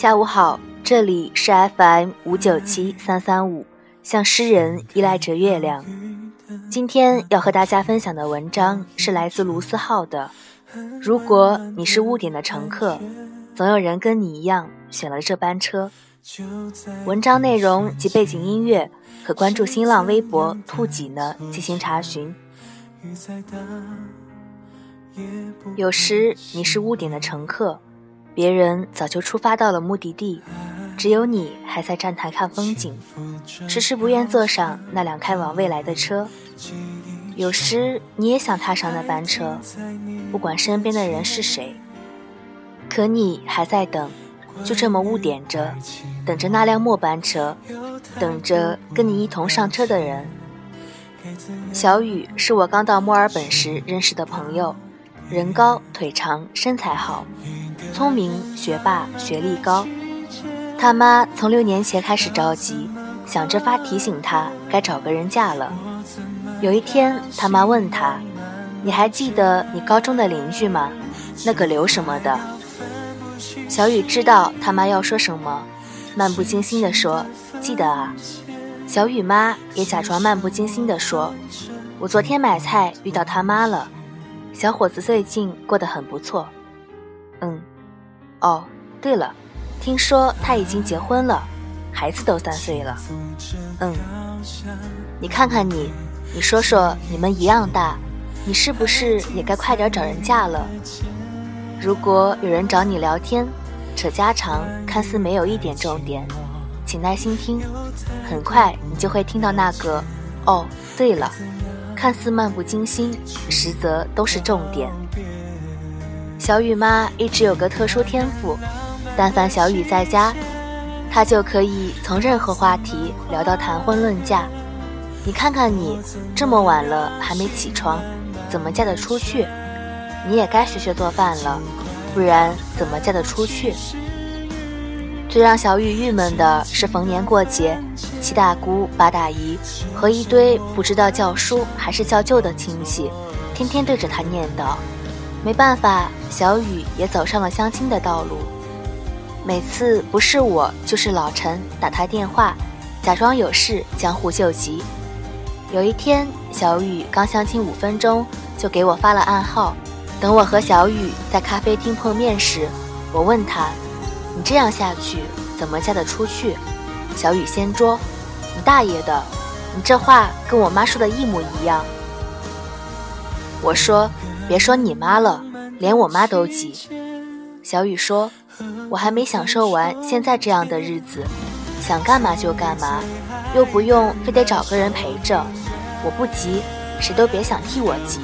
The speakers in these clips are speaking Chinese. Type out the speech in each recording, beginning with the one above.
下午好，这里是 FM 五九七三三五，向诗人依赖着月亮。今天要和大家分享的文章是来自卢思浩的。如果你是误点的乘客，总有人跟你一样选了这班车。文章内容及背景音乐可关注新浪微博“兔几呢”进行查询。有时你是误点的乘客。别人早就出发到了目的地，只有你还在站台看风景，迟迟不愿坐上那辆开往未来的车。有时你也想踏上那班车，不管身边的人是谁，可你还在等，就这么误点着，等着那辆末班车，等着跟你一同上车的人。小雨是我刚到墨尔本时认识的朋友，人高腿长，身材好。聪明学霸，学历高。他妈从六年前开始着急，想着发提醒他该找个人嫁了。有一天，他妈问他：“你还记得你高中的邻居吗？那个刘什么的？”小雨知道他妈要说什么，漫不经心地说：“记得啊。”小雨妈也假装漫不经心地说：“我昨天买菜遇到他妈了，小伙子最近过得很不错。”嗯。哦，对了，听说他已经结婚了，孩子都三岁了。嗯，你看看你，你说说，你们一样大，你是不是也该快点找人嫁了？如果有人找你聊天，扯家常，看似没有一点重点，请耐心听，很快你就会听到那个“哦，对了”，看似漫不经心，实则都是重点。小雨妈一直有个特殊天赋，但凡小雨在家，她就可以从任何话题聊到谈婚论嫁。你看看你，这么晚了还没起床，怎么嫁得出去？你也该学学做饭了，不然怎么嫁得出去？最让小雨郁闷的是，逢年过节，七大姑八大姨和一堆不知道叫叔还是叫舅的亲戚，天天对着她念叨。没办法，小雨也走上了相亲的道路。每次不是我，就是老陈打他电话，假装有事江湖救急。有一天，小雨刚相亲五分钟，就给我发了暗号。等我和小雨在咖啡厅碰面时，我问他：“你这样下去，怎么嫁得出去？”小雨先说：“你大爷的！你这话跟我妈说的一模一样。”我说。别说你妈了，连我妈都急。小雨说：“我还没享受完现在这样的日子，想干嘛就干嘛，又不用非得找个人陪着。我不急，谁都别想替我急。”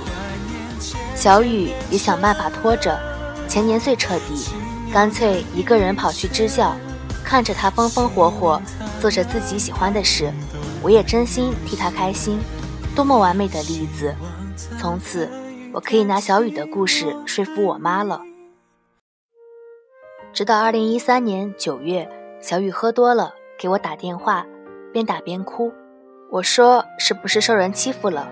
小雨也想办法拖着，前年最彻底，干脆一个人跑去支教，看着他风风火火做着自己喜欢的事，我也真心替他开心。多么完美的例子！从此。我可以拿小雨的故事说服我妈了。直到二零一三年九月，小雨喝多了给我打电话，边打边哭。我说：“是不是受人欺负了？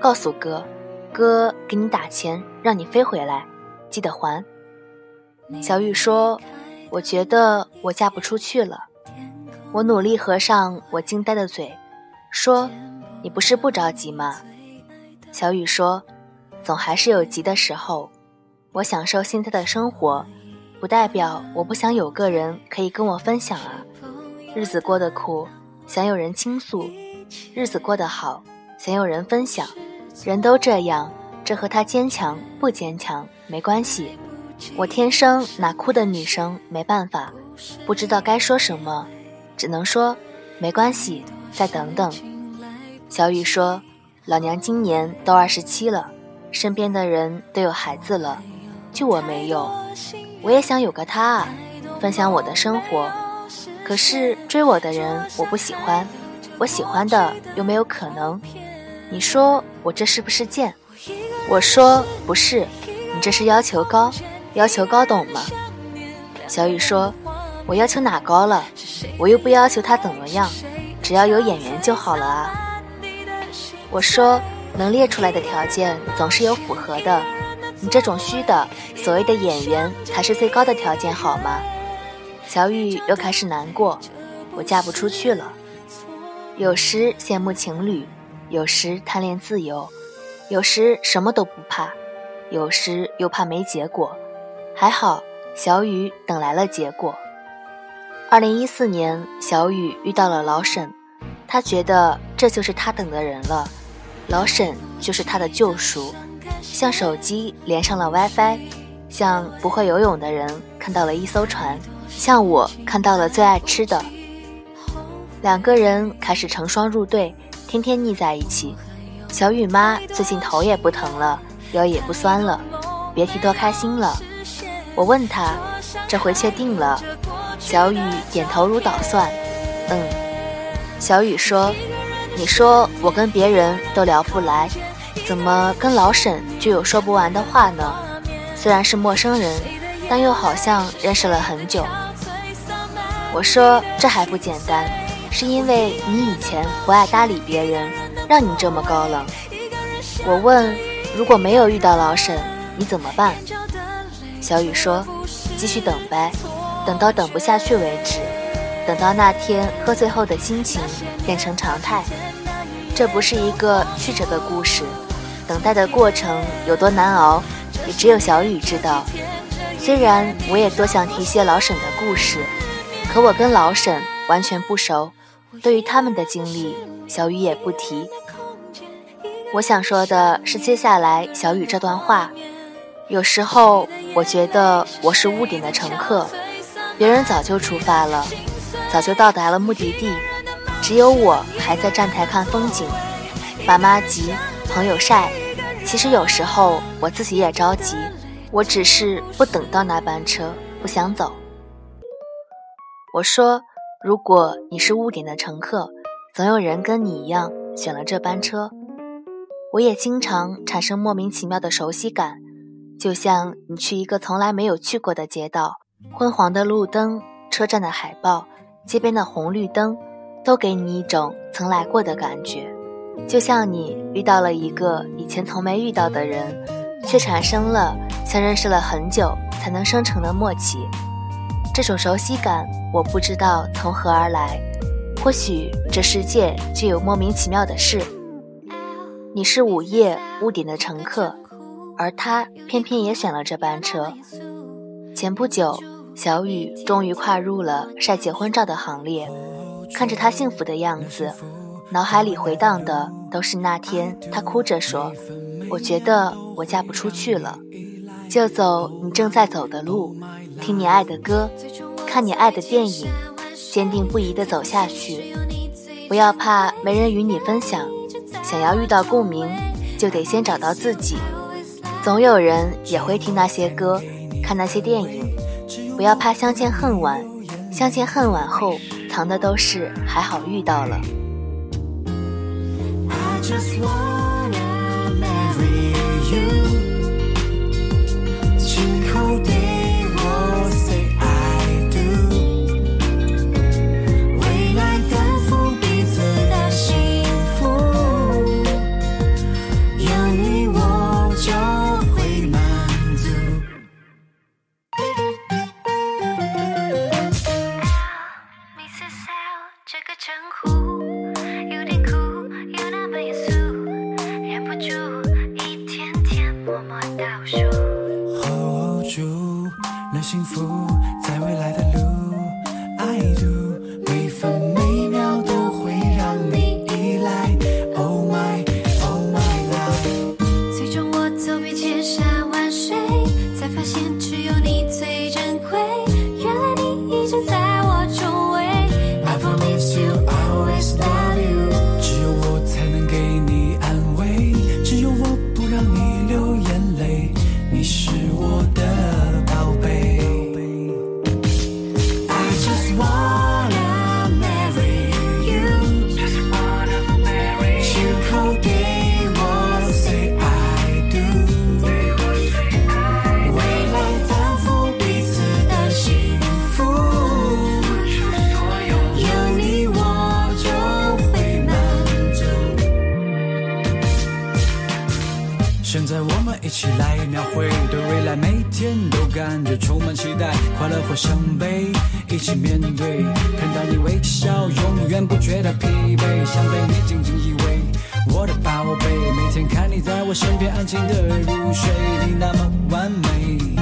告诉哥，哥给你打钱让你飞回来，记得还。”小雨说：“我觉得我嫁不出去了。”我努力合上我惊呆的嘴，说：“你不是不着急吗？”小雨说。总还是有急的时候，我享受现在的生活，不代表我不想有个人可以跟我分享啊。日子过得苦，想有人倾诉；日子过得好，想有人分享。人都这样，这和他坚强不坚强没关系。我天生拿哭的女生没办法，不知道该说什么，只能说没关系，再等等。小雨说：“老娘今年都二十七了。”身边的人都有孩子了，就我没有。我也想有个他啊，分享我的生活。可是追我的人我不喜欢，我喜欢的又没有可能。你说我这是不是贱？我说不是，你这是要求高，要求高懂吗？小雨说，我要求哪高了？我又不要求他怎么样，只要有眼缘就好了啊。我说。能列出来的条件总是有符合的，你这种虚的所谓的演员才是最高的条件，好吗？小雨又开始难过，我嫁不出去了。有时羡慕情侣，有时贪恋自由，有时什么都不怕，有时又怕没结果。还好，小雨等来了结果。二零一四年，小雨遇到了老沈，他觉得这就是他等的人了，老沈就是他的救赎，像手机连上了 WiFi，像不会游泳的人看到了一艘船，像我看到了最爱吃的。两个人开始成双入对，天天腻在一起。小雨妈最近头也不疼了，腰也不酸了，别提多开心了。我问她，这回确定了？小雨点头如捣蒜，嗯。小雨说：“你说我跟别人都聊不来，怎么跟老沈就有说不完的话呢？虽然是陌生人，但又好像认识了很久。”我说：“这还不简单，是因为你以前不爱搭理别人，让你这么高冷。”我问：“如果没有遇到老沈，你怎么办？”小雨说：“继续等呗。”等到等不下去为止，等到那天喝醉后的心情变成常态。这不是一个曲折的故事，等待的过程有多难熬，也只有小雨知道。虽然我也多想提些老沈的故事，可我跟老沈完全不熟，对于他们的经历，小雨也不提。我想说的是，接下来小雨这段话，有时候我觉得我是屋顶的乘客。别人早就出发了，早就到达了目的地，只有我还在站台看风景。爸妈急，朋友晒，其实有时候我自己也着急，我只是不等到那班车，不想走。我说，如果你是屋顶的乘客，总有人跟你一样选了这班车。我也经常产生莫名其妙的熟悉感，就像你去一个从来没有去过的街道。昏黄的路灯、车站的海报、街边的红绿灯，都给你一种曾来过的感觉，就像你遇到了一个以前从没遇到的人，却产生了像认识了很久才能生成的默契。这种熟悉感，我不知道从何而来。或许这世界就有莫名其妙的事。你是午夜屋顶的乘客，而他偏偏也选了这班车。前不久，小雨终于跨入了晒结婚照的行列。看着他幸福的样子，脑海里回荡的都是那天他哭着说：“我觉得我嫁不出去了。”就走你正在走的路，听你爱的歌，看你爱的电影，坚定不移地走下去。不要怕没人与你分享，想要遇到共鸣，就得先找到自己。总有人也会听那些歌。看那些电影，不要怕相见恨晚，相见恨晚后藏的都是还好遇到了。现在我们一起来描绘，对未来每天都感觉充满期待，快乐或伤悲，一起面对。看到你微笑，永远不觉得疲惫，想被你紧紧依偎，我的宝贝。每天看你在我身边安静的入睡，你那么完美。